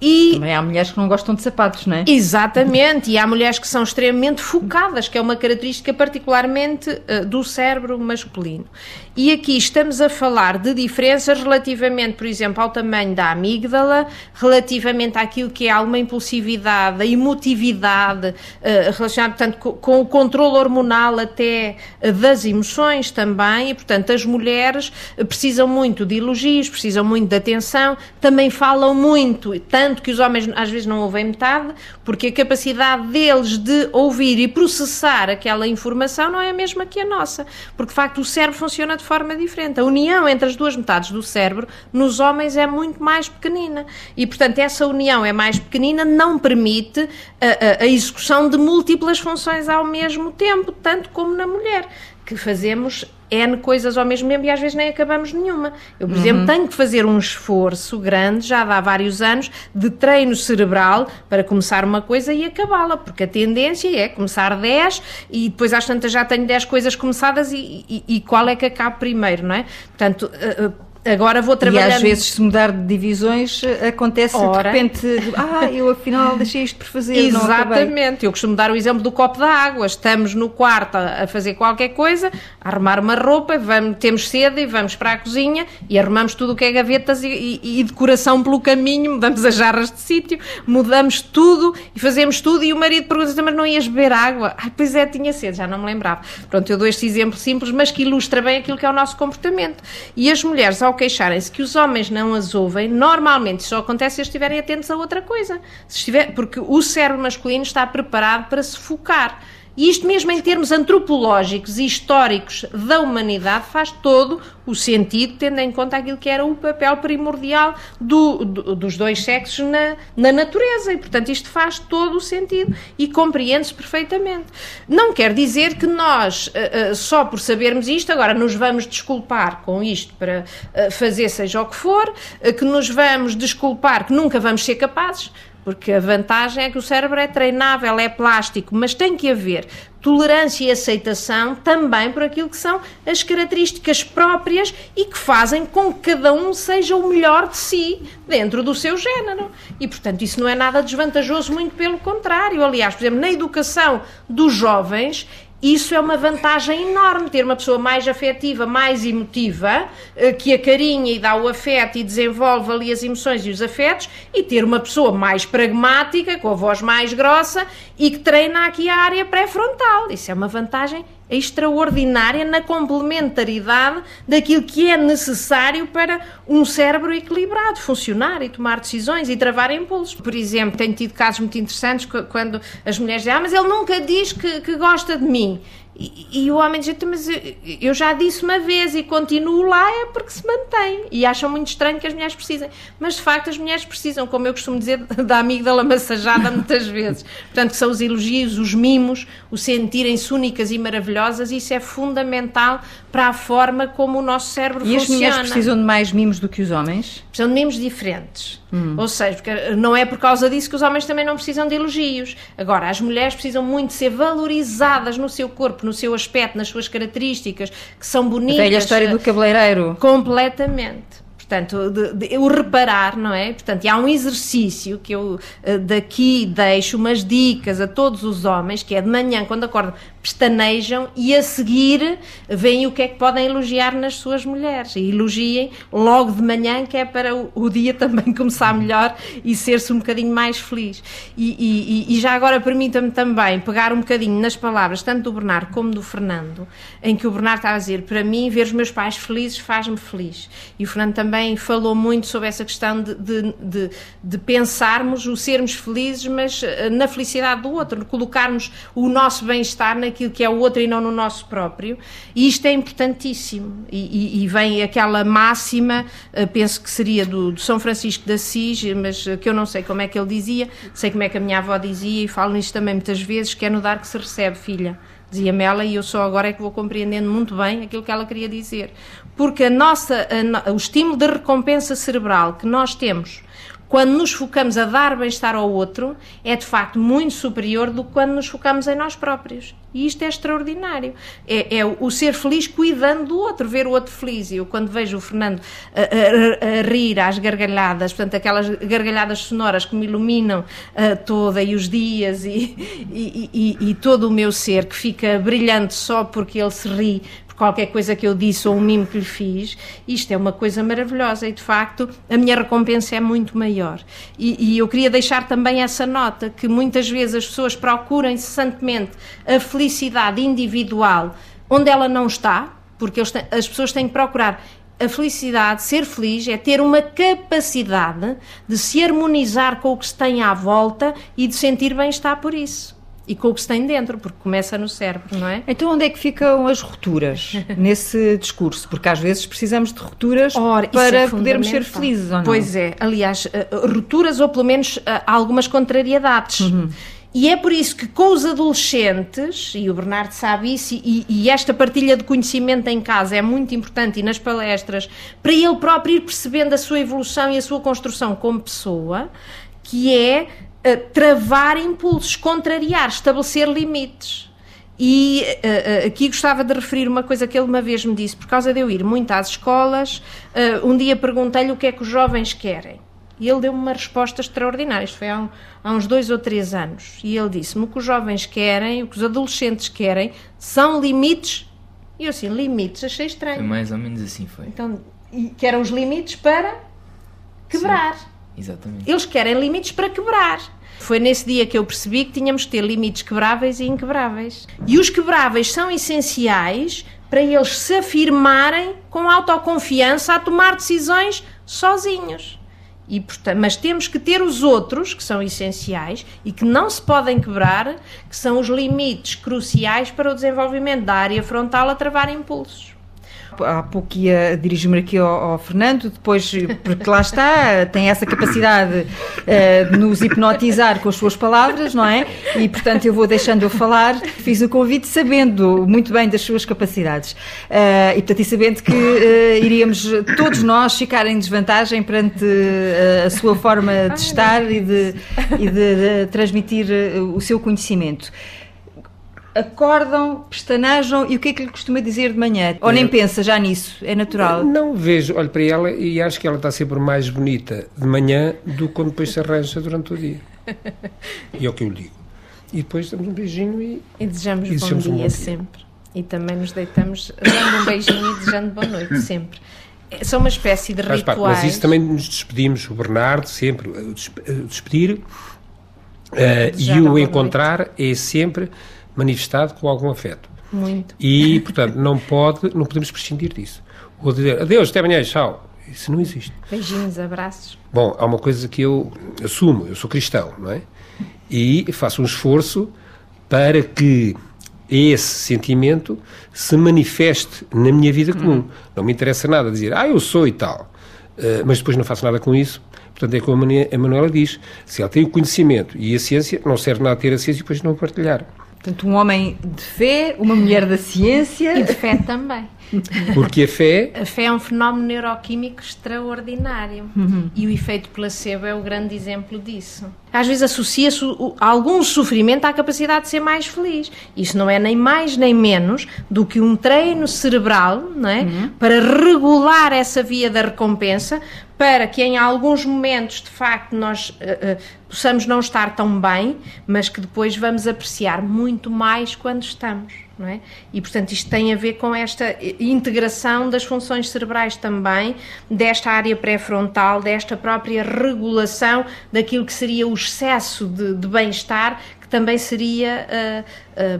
E Também há mulheres que não gostam de sapatos, não é? Exatamente, e há mulheres que são extremamente focadas, que é uma característica particularmente uh, do cérebro masculino. E aqui estamos a falar de diferenças relativamente, por exemplo, ao tamanho da amígdala, relativamente àquilo que é alguma impulsividade, a emotividade, uh, relacionada, portanto, com, com, o controle hormonal até uh, das emoções também, e, portanto, as mulheres precisam muito de elogios, precisam muito de atenção, também falam muito, tanto tanto que os homens às vezes não ouvem metade, porque a capacidade deles de ouvir e processar aquela informação não é a mesma que a nossa, porque de facto o cérebro funciona de forma diferente. A união entre as duas metades do cérebro nos homens é muito mais pequenina. E, portanto, essa união é mais pequenina, não permite a, a, a execução de múltiplas funções ao mesmo tempo, tanto como na mulher que fazemos N coisas ao mesmo tempo e às vezes nem acabamos nenhuma. Eu, por uhum. exemplo, tenho que fazer um esforço grande, já há vários anos, de treino cerebral para começar uma coisa e acabá-la, porque a tendência é começar 10 e depois às tantas já tenho 10 coisas começadas e, e, e qual é que acaba primeiro, não é? Portanto, uh, Agora vou trabalhar. E às vezes, se mudar de divisões, acontece Ora. de repente, ah, eu afinal deixei isto por fazer. Exatamente. eu costumo dar o exemplo do copo da água. Estamos no quarto a fazer qualquer coisa, a arrumar uma roupa, vamos, temos sede e vamos para a cozinha e arrumamos tudo o que é gavetas e, e, e decoração pelo caminho, mudamos as jarras de sítio, mudamos tudo e fazemos tudo. E o marido pergunta: mas não ias beber água? Ai, pois é, tinha sede, já não me lembrava. Pronto, eu dou este exemplo simples, mas que ilustra bem aquilo que é o nosso comportamento. E as mulheres, ao queixarem-se que os homens não as ouvem, normalmente só acontece se estiverem atentos a outra coisa. Se estiver, porque o cérebro masculino está preparado para se focar. E isto mesmo em termos antropológicos e históricos da humanidade faz todo o sentido, tendo em conta aquilo que era o papel primordial do, do, dos dois sexos na, na natureza. E, portanto, isto faz todo o sentido e compreende-se perfeitamente. Não quer dizer que nós, uh, uh, só por sabermos isto, agora nos vamos desculpar com isto para uh, fazer seja o que for, que nos vamos desculpar que nunca vamos ser capazes porque a vantagem é que o cérebro é treinável, é plástico, mas tem que haver tolerância e aceitação também por aquilo que são as características próprias e que fazem com que cada um seja o melhor de si dentro do seu género. E, portanto, isso não é nada desvantajoso, muito pelo contrário. Aliás, por exemplo, na educação dos jovens, isso é uma vantagem enorme, ter uma pessoa mais afetiva, mais emotiva, eh, que acarinha e dá o afeto e desenvolve ali as emoções e os afetos, e ter uma pessoa mais pragmática, com a voz mais grossa e que treina aqui a área pré-frontal. Isso é uma vantagem extraordinária na complementaridade daquilo que é necessário para um cérebro equilibrado funcionar e tomar decisões e travar impulsos. Por exemplo, tenho tido casos muito interessantes quando as mulheres dizem: Ah, mas ele nunca diz que, que gosta de mim. E, e, o homem diz, então, mas eu já disse uma vez e continuo lá é porque se mantém. E acham muito estranho que as mulheres precisem. Mas, de facto, as mulheres precisam, como eu costumo dizer, [LAUGHS] da amígdala massajada muitas vezes. Portanto, são os elogios, os mimos, o sentirem-se únicas e maravilhosas. Isso é fundamental para a forma como o nosso cérebro e funciona. E as mulheres precisam de mais mimos do que os homens? Precisam de mimos diferentes. Hum. Ou seja, porque não é por causa disso que os homens também não precisam de elogios. Agora, as mulheres precisam muito ser valorizadas no seu corpo, no seu aspecto, nas suas características, que são bonitas. A velha história do cabeleireiro. Completamente portanto, de, de, o reparar, não é? Portanto, há um exercício que eu eh, daqui deixo umas dicas a todos os homens, que é de manhã, quando acordam, pestanejam e a seguir veem o que é que podem elogiar nas suas mulheres. E elogiem logo de manhã, que é para o, o dia também [LAUGHS] começar melhor e ser-se um bocadinho mais feliz. E, e, e já agora permita-me também pegar um bocadinho nas palavras, tanto do Bernardo como do Fernando, em que o Bernardo estava a dizer: para mim, ver os meus pais felizes faz-me feliz. E o Fernando também falou muito sobre essa questão de, de, de, de pensarmos o sermos felizes, mas eh, na felicidade do outro, colocarmos o nosso bem-estar naquilo que é o outro e não no nosso próprio, e isto é importantíssimo. E, e, e vem aquela máxima, uh, penso que seria do, do, São Francisco de Assis, mas uh, que eu não sei como é que ele dizia, sei como é que a minha avó dizia, e falo nisto também muitas vezes, que é no dar que se recebe, filha dizia-me ela, e eu só agora é que vou compreendendo muito bem aquilo que ela queria dizer. Porque a nossa, a, o estímulo de recompensa cerebral que nós temos quando nos focamos a dar bem-estar ao outro, é de facto muito superior do que quando nos focamos em nós próprios. E isto é extraordinário. É, é o ser feliz cuidando do outro, ver o outro feliz. E eu, quando vejo o Fernando a, a, a rir às gargalhadas, portanto, aquelas gargalhadas sonoras que me iluminam toda e os dias e, e, e, e todo o meu ser que fica brilhante só porque ele se ri, qualquer coisa que eu disse ou um mimo que lhe fiz, isto é uma coisa maravilhosa e de facto a minha recompensa é muito maior. E, e eu queria deixar também essa nota que muitas vezes as pessoas procuram incessantemente a felicidade individual onde ela não está, porque têm, as pessoas têm que procurar a felicidade, ser feliz, é ter uma capacidade de se harmonizar com o que se tem à volta e de sentir bem-estar por isso e com o que se tem dentro, porque começa no cérebro, não é? Então onde é que ficam as rupturas [LAUGHS] nesse discurso? Porque às vezes precisamos de rupturas Ora, para é podermos ser felizes, ou não? Pois é, aliás, eh, rupturas ou pelo menos eh, algumas contrariedades. Uhum. E é por isso que com os adolescentes, e o Bernardo sabe isso, e, e, esta partilha de conhecimento em casa é muito importante e nas palestras, para ele próprio ir percebendo a sua evolução e a sua construção como pessoa, que é travar impulsos, contrariar, estabelecer limites. E uh, aqui gostava de referir uma coisa que ele uma vez me disse, por causa de eu ir muito às escolas, uh, um dia perguntei-lhe o que é que os jovens querem. E ele deu-me uma resposta extraordinária, isto foi há, um, há uns dois ou três anos. E ele disse-me o que os jovens querem, o que os adolescentes querem, são limites. E eu assim, limites, achei estranho. Foi mais ou menos assim, foi. Então, que eram os limites para quebrar. Sim, exatamente. Eles querem limites para quebrar. Foi nesse dia que eu percebi que tínhamos que ter limites quebráveis e inquebráveis. E os quebráveis são essenciais para eles se afirmarem com autoconfiança a tomar decisões sozinhos. E, portanto, mas temos que ter os outros, que são essenciais e que não se podem quebrar, que são os limites cruciais para o desenvolvimento da área frontal a travar impulsos há pouco ia dirigir-me aqui ao, ao, Fernando, depois, porque lá está, tem essa capacidade uh, de nos hipnotizar com as suas palavras, não é? E, portanto, eu vou deixando-o falar. Fiz o convite sabendo muito bem das suas capacidades. Uh, e, portanto, e sabendo que uh, iríamos todos nós ficar em desvantagem perante a sua forma de estar e de, e de, de transmitir o seu conhecimento acordam, pestanejam e o que é que lhe costuma dizer de manhã? Ou nem pensa já nisso? É natural? Não vejo, olho para ela e acho que ela está sempre mais bonita de manhã do que quando depois se arranja durante o dia. E é o que eu lhe digo. E depois damos um beijinho e. E desejamos, e desejamos bom, um dia bom dia sempre. E também nos deitamos dando um beijinho e desejando boa noite sempre. São uma espécie de rituais. Parte, mas isso também nos despedimos, o Bernardo sempre, o despedir uh, e o encontrar noite. é sempre manifestado com algum afeto. Muito. E, portanto, não pode, não podemos prescindir disso. Ou dizer adeus, até amanhã, tchau. Isso não existe. Beijinhos, abraços. Bom, há uma coisa que eu assumo, eu sou cristão, não é? E faço um esforço para que esse sentimento se manifeste na minha vida comum. Uhum. Não me interessa nada dizer, ah, eu sou e tal, uh, mas depois não faço nada com isso. Portanto, é como a Manuela diz, se ela tem o conhecimento e a ciência, não serve nada ter a ciência e depois não partilhar. Portanto, um homem de fé, uma mulher da ciência. E de fé também. Porque a fé. A fé é um fenómeno neuroquímico extraordinário. Uhum. E o efeito placebo é o grande exemplo disso. Às vezes associa-se algum sofrimento à capacidade de ser mais feliz. Isso não é nem mais nem menos do que um treino cerebral não é? Uhum. para regular essa via da recompensa, para que em alguns momentos, de facto, nós uh, uh, possamos não estar tão bem, mas que depois vamos apreciar muito mais quando estamos. Não é? E, portanto, isto tem a ver com esta integração das funções cerebrais também, desta área pré-frontal, desta própria regulação daquilo que seria o excesso de, de bem-estar, que também seria uh,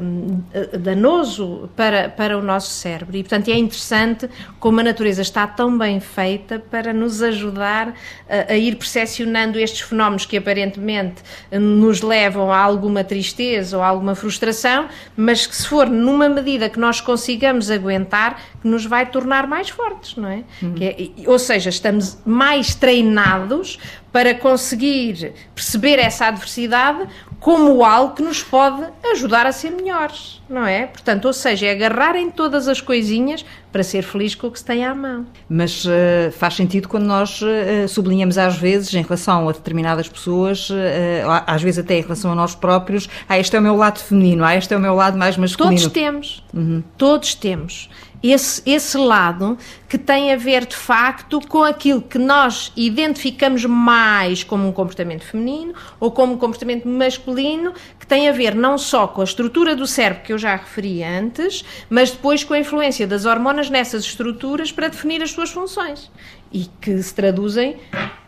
um, danoso para, para o nosso cérebro. E, portanto, é interessante como a natureza está tão bem feita para nos ajudar a, a ir percepcionando estes fenómenos que aparentemente nos levam a alguma tristeza ou a alguma frustração, mas que, se for numa medida que nós consigamos aguentar, que nos vai tornar mais fortes, não é? Uhum. é ou seja, estamos mais treinados para conseguir perceber essa adversidade como algo que nos pode ajudar a ser ser melhores, não é? Portanto, ou seja, é agarrar em todas as coisinhas para ser feliz com o que se tem à mão. Mas uh, faz sentido quando nós uh, sublinhamos às vezes, em relação a determinadas pessoas, uh, às vezes até em relação a nós próprios, ah, este é o meu lado feminino, ah, este é o meu lado mais masculino. Todos temos, uhum. todos temos esse, esse lado que tem a ver de facto com aquilo que nós identificamos mais como um comportamento feminino ou como um comportamento masculino, que tem a ver não só com a estrutura do cérebro que eu já referi antes, mas depois com a influência das hormonas nessas estruturas para definir as suas funções. E que se traduzem,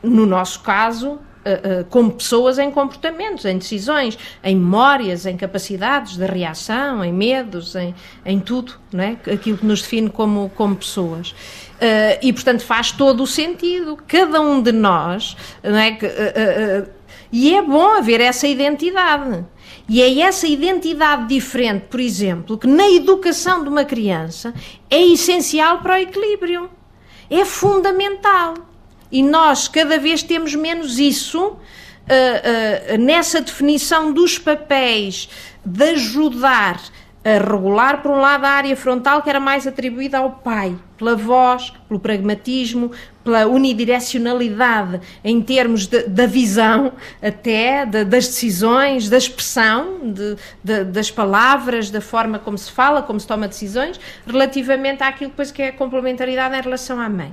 no nosso caso, Uh, uh, como pessoas em comportamentos, em decisões, em memórias, em capacidades de reação, em medos, em, em tudo, não é? aquilo que nos define como, como pessoas. Uh, e, portanto, faz todo o sentido. Cada um de nós. Não é? e é bom haver essa identidade. E é essa identidade diferente, por exemplo, que na educação de uma criança é essencial para o equilíbrio. É fundamental. E nós cada vez temos menos isso uh, uh, nessa definição dos papéis de ajudar a regular, por um lado, a área frontal que era mais atribuída ao pai, pela voz, pelo pragmatismo, pela unidirecionalidade em termos de, da visão, até de, das decisões, da expressão, de, das palavras, da forma como se fala, como se toma decisões, relativamente àquilo depois que é a complementaridade em relação à mãe.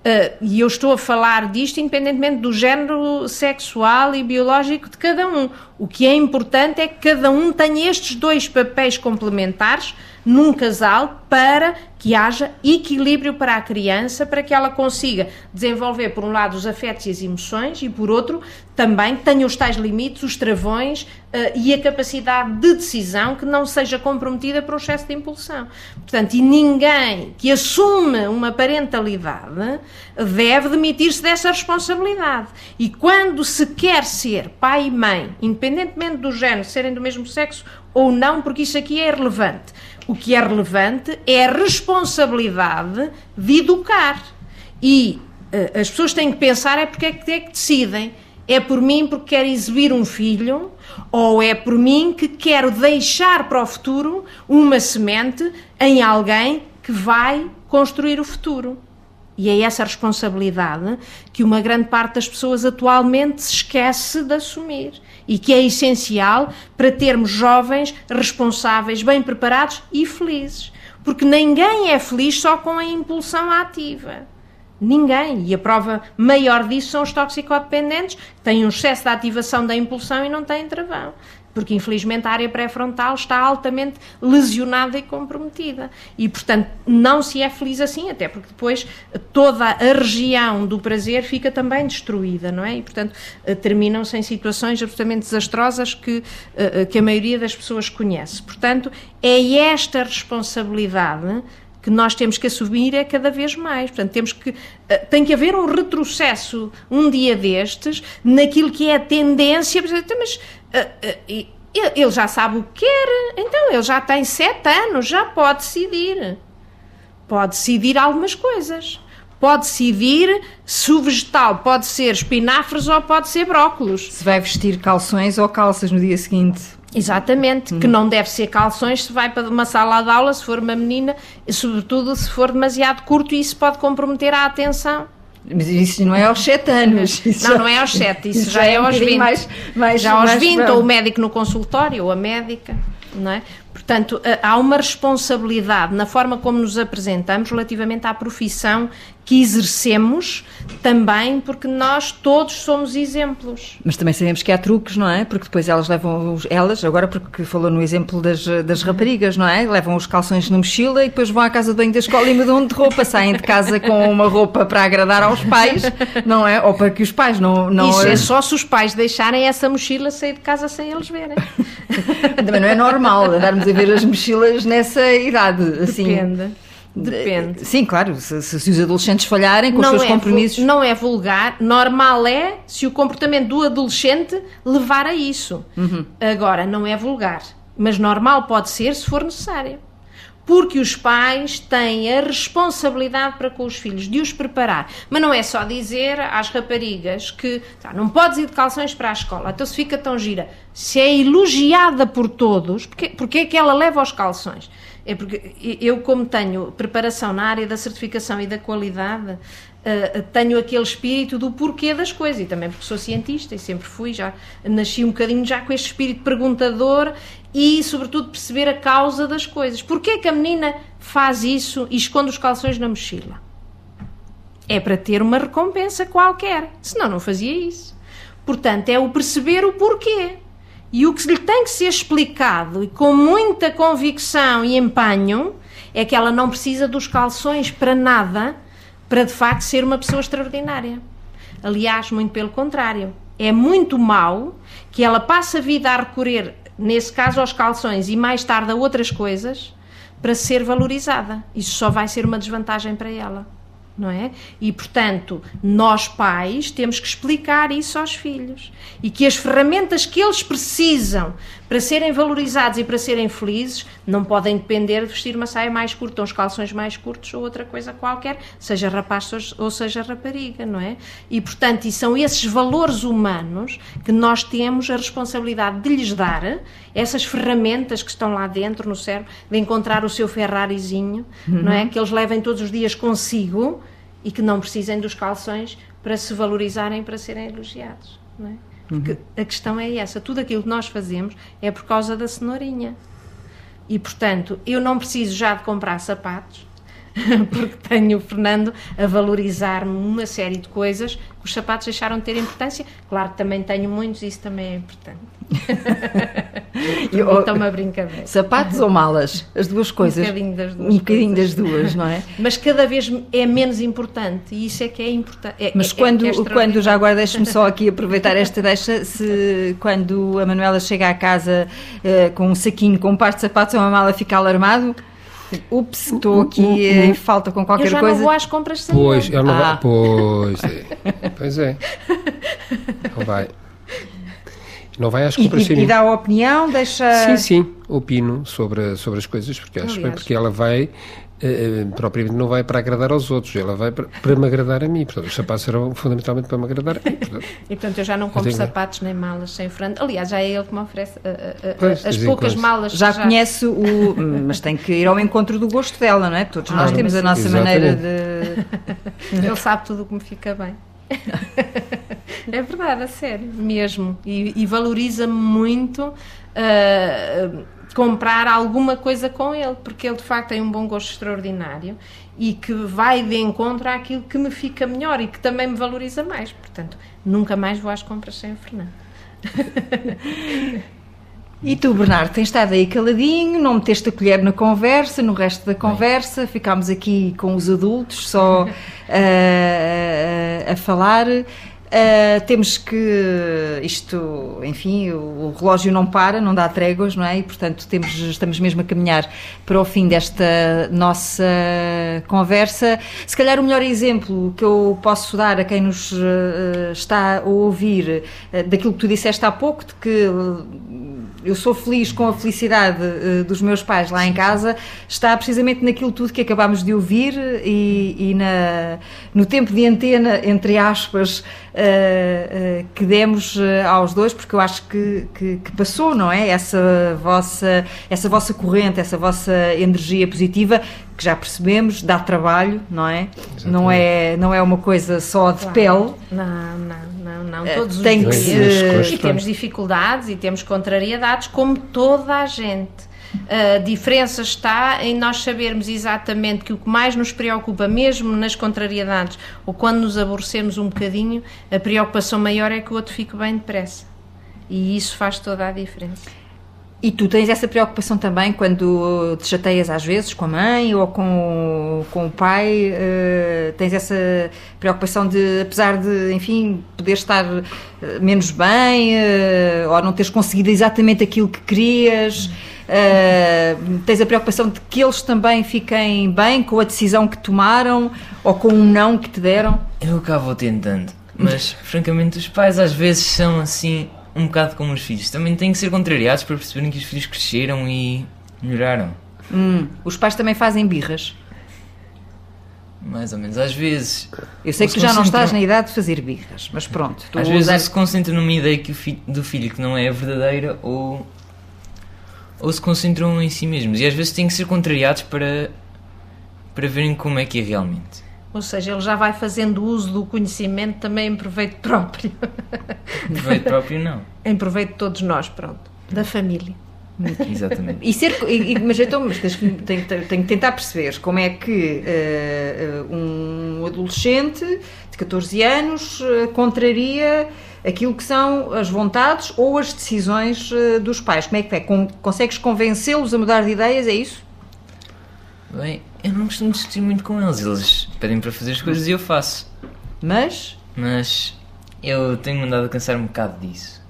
Uh, e eu estou a falar disto independentemente do género sexual e biológico de cada um. O que é importante é que cada um tenha estes dois papéis complementares num casal para que haja equilíbrio para a criança, para que ela consiga desenvolver, por um lado, os afetos e as emoções, e por outro, também tenha os tais limites, os travões uh, e a capacidade de decisão que não seja comprometida por um excesso de impulsão. Portanto, e ninguém que assume uma parentalidade deve demitir-se dessa responsabilidade. E quando se quer ser pai e mãe, independentemente do género, serem do mesmo sexo ou não, porque isso aqui é irrelevante o que é relevante é a responsabilidade de educar. E uh, as pessoas têm que pensar é porque é que, é que decidem. É por mim porque quero exibir um filho ou é por mim que quero deixar para o futuro uma semente em alguém que vai construir o futuro. E é essa responsabilidade que uma grande parte das pessoas atualmente se esquece de assumir e que é essencial para termos jovens responsáveis, bem preparados e felizes. Porque ninguém é feliz só com a impulsão ativa. Ninguém. E a prova maior disso são os toxicodependentes, que têm um excesso de ativação da impulsão e não têm travão porque infelizmente a área pré-frontal está altamente lesionada e comprometida. E, portanto, não se é feliz assim, até porque depois toda a região do prazer fica também destruída, não é? E, portanto, eh, terminam-se em situações absolutamente desastrosas que, eh, eh, que a maioria das pessoas conhece. Portanto, é esta responsabilidade que nós temos que assumir é cada vez mais. Portanto, temos que tem que haver um retrocesso um dia destes naquilo que é a tendência, mas ele já sabe o que quer, então ele já tem sete anos, já pode decidir. Pode decidir algumas coisas. Pode decidir se o vegetal pode ser espinafres ou pode ser brócolos. Se vai vestir calções ou calças no dia seguinte. Exatamente, hum. que não deve ser calções se vai para uma sala de aula, se for uma menina, e sobretudo se for demasiado curto, isso pode comprometer a atenção. Mas isso não é aos 7 anos. Isso não, não é aos 7, isso, isso já, é, é aos 20. Mais, mais, já aos 20, ou o médico no consultório, ou a médica, não é? Portanto, há uma responsabilidade na forma como nos apresentamos relativamente à profissão que exercemos também porque nós todos somos exemplos. Mas também sabemos que há truques, não é? Porque depois elas levam, os, elas, agora porque falou no exemplo das, das raparigas, não é? Levam os calções na mochila e depois vão à casa de banho da escola e mudam de roupa, saem de casa com uma roupa para agradar aos pais, não é? Ou para que os pais não... não Isso é só se os pais deixarem essa mochila sair de casa sem eles verem. também não é normal andarmos a ver as mochilas nessa idade, assim. Depende. Depende. Sim, claro, se, se, os adolescentes falharem com não os seus é compromissos. Não é vulgar, normal é se o comportamento do adolescente levar a isso. Uhum. Agora, não é vulgar, mas normal pode ser se for necessário. Porque os pais têm a responsabilidade para com os filhos de os preparar. Mas não é só dizer às raparigas que tá, não podes ir de calções para a escola, então se fica tão gira. Se é elogiada por todos, porque, porque é que ela leva os calções? É porque eu, como tenho preparação na área da certificação e da qualidade, Uh, tenho aquele espírito do porquê das coisas e também porque sou cientista e sempre fui, já nasci um bocadinho já com este espírito perguntador e sobretudo perceber a causa das coisas. Porquê que a menina faz isso e esconde os calções na mochila? É para ter uma recompensa qualquer, senão não fazia isso. Portanto, é o perceber o porquê. E o que lhe tem que ser explicado e com muita convicção e empenho é que ela não precisa dos calções para nada para de facto ser uma pessoa extraordinária. Aliás, muito pelo contrário. É muito mau que ela passe a vida a recorrer, nesse caso, aos calções e mais tarde a outras coisas para ser valorizada. Isso só vai ser uma desvantagem para ela não é? E, portanto, nós pais temos que explicar isso aos filhos e que as ferramentas que eles precisam para serem valorizados e para serem felizes não podem depender de vestir uma saia mais curta, uns calções mais curtos ou outra coisa qualquer, seja rapaz ou seja rapariga, não é? E, portanto, e são esses valores humanos que nós temos a responsabilidade de lhes dar, essas ferramentas que estão lá dentro no cérebro, de encontrar o seu Ferrarizinho, uhum. não é? Que eles levem todos os dias consigo e que não precisem dos calções para se valorizarem, para serem elogiados. Não é? Porque uhum. a questão é essa: tudo aquilo que nós fazemos é por causa da cenourinha. E, portanto, eu não preciso já de comprar sapatos, [LAUGHS] porque tenho o Fernando a valorizar-me uma série de coisas que os sapatos deixaram de ter importância. Claro que também tenho muitos, isso também é importante. [LAUGHS] [LAUGHS] então uma brincadeira. Sapatos ou malas? As duas coisas. Um bocadinho das duas. Um bocadinho das duas, não é? [LAUGHS] Mas cada vez é menos importante e isso é que é importante. É, Mas é, quando, é quando já agora deixe-me só aqui aproveitar esta deixa, se quando a Manuela chega à casa uh, com um saquinho com um par de sapatos ou uma mala fica alarmado, Ups, estou aqui em falta com qualquer coisa. Eu já coisa. não vou às compras sem Pois, não ah. vai. Pois é. Pois é. [LAUGHS] Não vai. Não vai às compras e, e, e dá a opinião, deixa. Sim, sim, opino sobre, sobre as coisas, porque acho bem, porque ela vai Uh, propriamente não vai para agradar aos outros, ela vai para, para me agradar a mim. Portanto, os sapatos serão fundamentalmente para me agradar a mim. Portanto, e portanto, eu já não compro sapatos nem malas sem Fernando. Aliás, já é ele que me oferece uh, uh, pois, as poucas malas. Já, já conhece o. [LAUGHS] Mas tem que ir ao encontro do gosto dela, não é? Todos ah, nós temos a nossa exatamente. maneira de. [LAUGHS] ele sabe tudo o que me fica bem. [LAUGHS] é verdade, a sério, mesmo. E, e valoriza-me muito uh, comprar alguma coisa com ele, porque ele de facto tem um bom gosto extraordinário e que vai de encontro àquilo que me fica melhor e que também me valoriza mais. Portanto, nunca mais vou às compras sem o Fernando. [LAUGHS] E tu, Bernardo, tens estado aí caladinho, não meteste a colher na conversa, no resto da conversa, ficámos aqui com os adultos só uh, [LAUGHS] a falar. Uh, temos que isto, enfim, o, o, relógio não para, não dá tréguas, não é? E portanto temos, estamos mesmo a caminhar para o fim desta nossa conversa. Se calhar o melhor exemplo que eu posso dar a quem nos uh, está a ouvir uh, daquilo que tu disseste há pouco, de que eu sou feliz com a felicidade uh, dos meus pais lá em casa, está precisamente naquilo tudo que acabámos de ouvir e, e na, no tempo de antena, entre aspas, uh, uh, que demos aos dois, porque eu acho que, que, que, passou, não é? Essa vossa, essa vossa corrente, essa vossa energia positiva que já percebemos, dá trabalho, não é? Não é, não é uma coisa só de claro. pele. Não, não, não, não. Eh, Todos Tem os dias. Se... E temos dificuldades e temos contrariedades, como toda a gente. A diferença está em nós sabermos exatamente que o que mais nos preocupa, mesmo nas contrariedades ou quando nos aborrecemos um bocadinho, a preocupação maior é que o outro fique bem depressa. E isso faz toda a diferença. E tu tens essa preocupação também quando te chateias às vezes com a mãe ou com, com o pai? Uh, tens essa preocupação de, apesar de, enfim, poder estar eh, menos bem uh, ou não teres conseguido exatamente aquilo que querias? Uh, tens a preocupação de que eles também fiquem bem com a decisão que tomaram ou com um não que te deram? Eu acabo tentando, mas [LAUGHS] francamente os pais às vezes são assim um bocado como os filhos. Também têm que ser contrariados para perceberem que os filhos cresceram e melhoraram. Hum, os pais também fazem birras. Mais ou menos. Às vezes. Eu sei que tu já não estás na idade de fazer birras, mas pronto. Às vezes usar- se concentram numa ideia que o fi- do filho que não é verdadeira ou, ou se concentram em si mesmos. E às vezes têm que ser contrariados para, para verem como é que é realmente. Ou seja, ele já vai fazendo uso do conhecimento também em proveito próprio. Proveito próprio, não. [LAUGHS] em proveito de todos nós, pronto. Da família. Exatamente. E ser, e- mas então, mas tenho, tenho- que tentar perceber como é que eh, um adolescente de 14 anos eh, contraria aquilo que são as vontades ou as decisões eh, dos pais. Como é que é? Con- consegues convencê-los a mudar de ideias? É isso? Bem, eu não costumo discutir muito com eles. Eles pedem para fazer as coisas e eu faço. Mas, Mas eu tenho andado a cansar um bocado disso.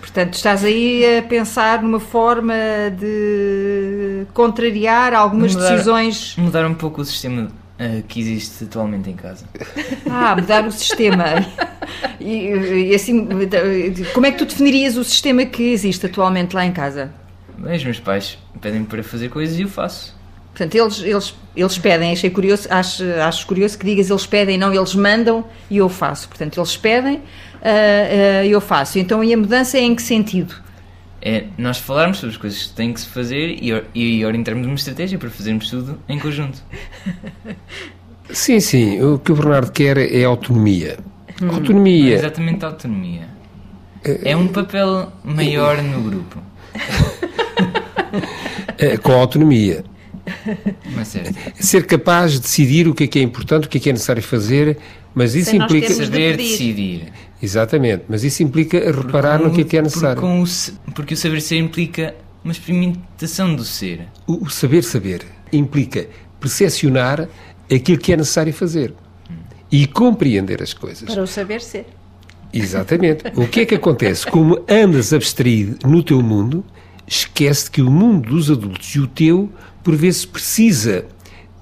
portanto, estás aí a pensar numa forma de contrariar algumas Mudar- decisões. Mudar um pouco o sistema ah, que existe atualmente em casa. [LAUGHS] Ah, mudar o sistema. E, e assim, como é que tu definirias o sistema que existe atualmente lá em casa? Bem, os meus pais pedem para fazer coisas e eu faço. Portanto, eles, eles, eles pedem, achei curioso, acho, acho curioso que digas eles pedem, não, eles mandam e eu faço. Portanto, eles pedem ah, e eu faço. Então, e a mudança é em que sentido? É nós falarmos sobre as coisas que têm que se fazer e, e orientarmos uma estratégia para fazermos tudo em conjunto. [LAUGHS] Sim, sim. O que o Bernardo quer é autonomia. É Autonomia. exatamente a autonomia. É um papel maior no grupo. eh, [LAUGHS] com autonomia. Não é certo? Ser capaz de decidir o que é que é importante, o que é que é necessário fazer, mas isso Sem nós implica. Saber pedir. decidir. Exatamente, mas isso implica reparar no que é é necessário. Porque, o se- porque o saber ser implica uma experimentação do ser. O, o saber saber implica percepcionar aquilo que é necessário fazer e compreender as coisas. Para o saber ser. Exatamente. O que é que acontece? Como andas abstraído no teu mundo, esquece que o mundo dos adultos e o teu, por vezes, precisa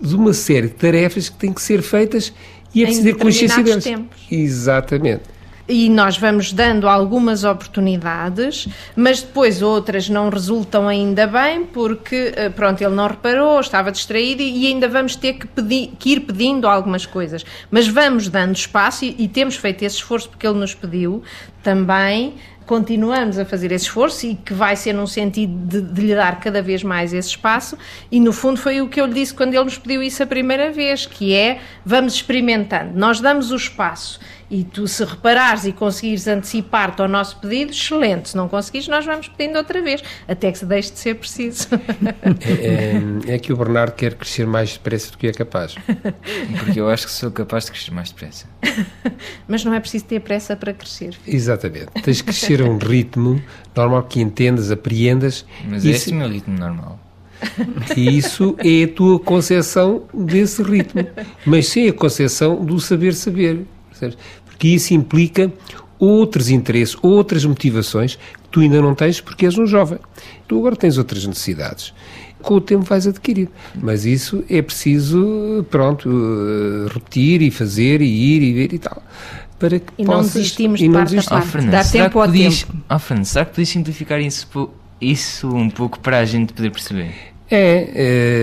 de uma série de tarefas que têm que ser feitas e é preciso ter consciência delas. tempos. Exatamente. E nós vamos dando algumas oportunidades, mas depois outras não resultam ainda bem, porque, eh, pronto, ele não reparou, estava distraído e ainda vamos ter que, pedir- que ir pedindo algumas coisas. Mas vamos dando espaço e, e temos feito esse esforço porque ele nos pediu também. Continuamos a fazer esse esforço e que vai ser num sentido de, de lhe dar cada vez mais esse espaço, e no fundo foi o que eu lhe disse quando ele nos pediu isso a primeira vez, que é vamos experimentando, nós damos o espaço e tu se reparares e conseguires antecipar-te ao nosso pedido, excelente, se não conseguires nós vamos pedindo outra vez, até que se deixe de ser preciso. [LAUGHS] É, é- é que o Bernardo quer crescer mais depressa do que é capaz. [LAUGHS] Porque eu acho que sou capaz de crescer mais depressa. [LAUGHS] Mas não é preciso ter pressa para crescer. Exatamente. Tens de crescer a um ritmo normal que entendas, apreendas. Mas e esse se- é o meu ritmo normal. E isso é a tua concepção desse ritmo. Mas sem a concepção do saber saber. Percebes? Porque isso implica outros interesses, outras motivações que tu ainda não tens porque és um jovem. Tu agora tens outras necessidades. Com o tempo vais adquirir. Mas isso é preciso, pronto, eh, repetir e fazer e ir e ver e tal. Para que E não possas, desistimos e de não parte a. Oh, parte. Dá tempo ao podias, tempo. oh, Fernando, será que podias simplificar isso, isso um pouco para a gente poder perceber? É,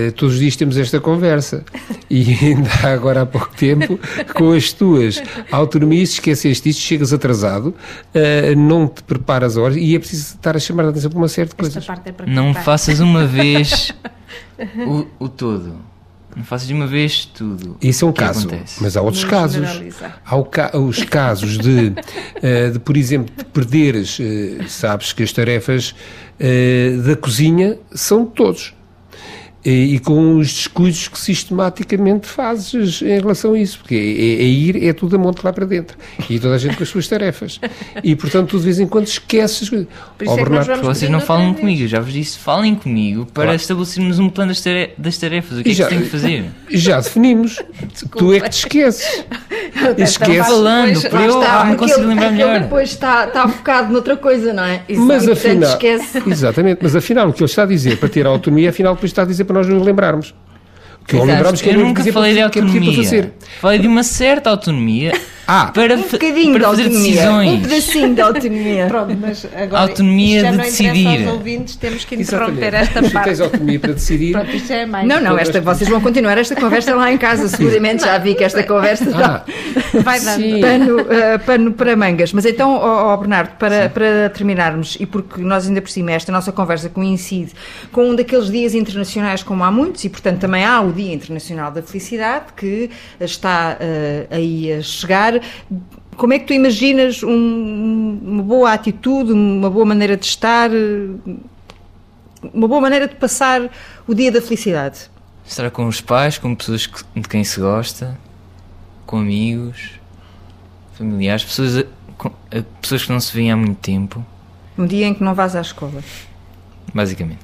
eh, todos os dias temos esta conversa. E ainda há agora há pouco tempo, com as tuas autonomias, esqueceste isto, chegas atrasado, eh, não te preparas a horas e é preciso estar a chamar a atenção para uma coisas. parte é Não faças uma vez [LAUGHS] o, o todo. Não faças de uma vez tudo. Isso é um caso, acontece. mas há outros Não casos. Há o ca- os casos de, eh, de, por exemplo, de perderes, eh, sabes que as tarefas eh, da cozinha são de todos. E, e com os descuidos que sistematicamente fazes em relação a isso, porque é, é ir, é tudo a monte lá para dentro. E toda a gente com as suas tarefas. E, portanto, tu de vez em quando esqueces as coisas. Por isso Ó, é que nós Bernardo, vamos Vocês não falam comigo, já vos disse, falem comigo para Claro. estabelecermos um plano das, tare- das tarefas. O que é que se tem que fazer? [LAUGHS] Já definimos. tu é que te esqueces. [LAUGHS] Esqueces. falando, Depois, para eu está, me consigo lembrar aquele melhor. depois está, está focado noutra coisa, não é? Mas E, afinal, esquece. exatamente, mas afinal o que ele está a dizer para ter autonomia, afinal depois está a dizer para nós nos lembrarmos. Que não Exato. lembramos que é eu nunca dizer falei de é autonomia. fazer. Falei de uma certa autonomia [LAUGHS] Ah, para, Um bocadinho de para fazer autonomia. decisões. Um pedacinho de autonomia. [LAUGHS] Pronto, mas agora Autonomia isto já de não decidir. aos ouvintes, temos que exatamente. interromper esta Tu parte. tens autonomia para decidir. Pronto, isto é mais. Não, não, esta, vocês vão continuar esta conversa lá em casa, seguramente. Já vi que esta conversa Ah, dá Vai dando. pano, eh, pano para mangas. Mas então, ó, ó, Bernardo, para, para terminarmos, e porque nós ainda por cima, esta nossa conversa coincide com um daqueles dias internacionais como há muitos, e portanto também há o Dia Internacional da Felicidade, que está eh, aí a chegar. Como é que tu imaginas um- uma boa atitude, uma boa maneira de estar, uma boa maneira de passar o Dia da Felicidade? Estar com os pais, com pessoas de quem se gosta, com amigos, familiares, pessoas, com- pessoas que não se veem há muito tempo, Um dia em que não vais à escola. basicamente.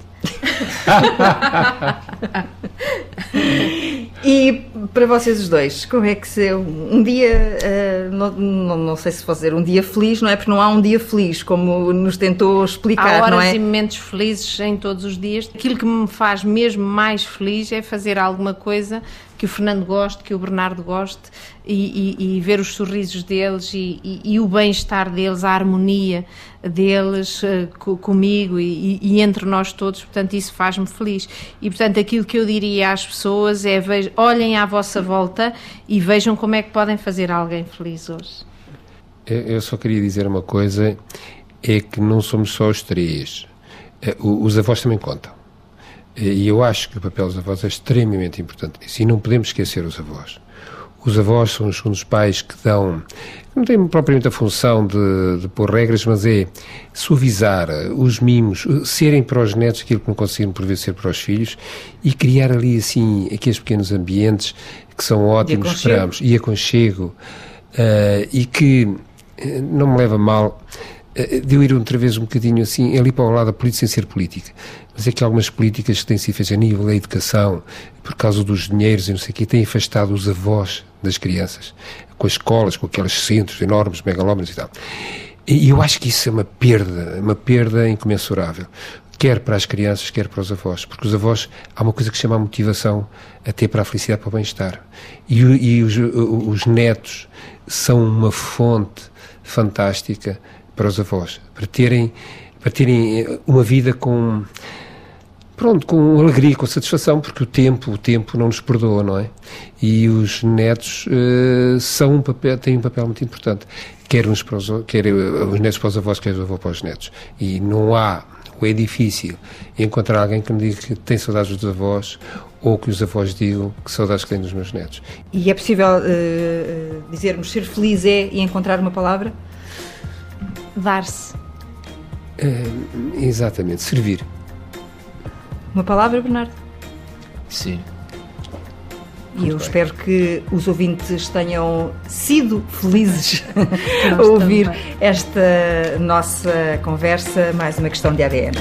E para vocês os dois, como é que se um dia, eh, não, não, não sei se fazer um dia feliz, não é? Porque não há um dia feliz, como nos tentou Há explicar, horas não é? e momentos felizes em todos os dias. Aquilo que me faz mesmo mais feliz é fazer alguma coisa que o Fernando goste, que o Bernardo goste e, e- e ver os sorrisos deles e, e- o bem-estar deles, a harmonia deles co- comigo e, entre nós todos. Portanto, isso faz-me feliz. E, portanto, aquilo que eu diria às pessoas é vej- olhem à vossa volta e vejam como é que podem fazer alguém feliz hoje. Eu só queria dizer uma coisa: é que não somos só os três. Eh, Os avós também contam. E eu acho que o papel dos avós é extremamente importante nisso. E não podemos esquecer os avós. Os avós são os segundos pais que dão. Não têm propriamente a função de, de pôr regras, mas é suavizar eh, os mimos, eh, serem para os netos aquilo que não conseguiram por vezes ser para os filhos e criar ali assim aqueles pequenos ambientes que são ótimos, aconchego. esperamos, e aconchego eh, e que não me leva mal de eu ir outra vez um bocadinho assim, ali para o lado da política sem ser política. Mas é que algumas políticas que têm sido feitas a nível da educação, por causa dos dinheiros e não sei o quê, têm afastado os avós das crianças, com as escolas, com aqueles centros enormes, megalómanos e tal. E eu acho que isso é uma perda, uma perda incomensurável. Quer para as crianças, quer para os avós. Porque os avós, há uma coisa que se chama a motivação até para a felicidade, para o bem-estar. E, e os, os netos são uma fonte fantástica para os avós, para terem, para terem eh, uma vida com pronto, com alegria, com satisfação, porque o tempo, o tempo não nos perdoa, não é? E os netos eh, são um papel, têm um papel muito importante, quer uns para os, quer eh, os netos para os avós, quer os avós para os netos. E não há, ou é difícil encontrar alguém que me diga que tem saudades dos avós ou que os avós digam que saudades que têm dos meus netos. E é possível eh, dizermos ser feliz é e encontrar uma palavra? Dar-se. Eh, exatamente, servir. Uma palavra, Bernardo? Sim. E eu bem. espero que os ouvintes tenham sido felizes [LAUGHS] a ouvir também. esta nossa conversa, mais uma questão de ADN.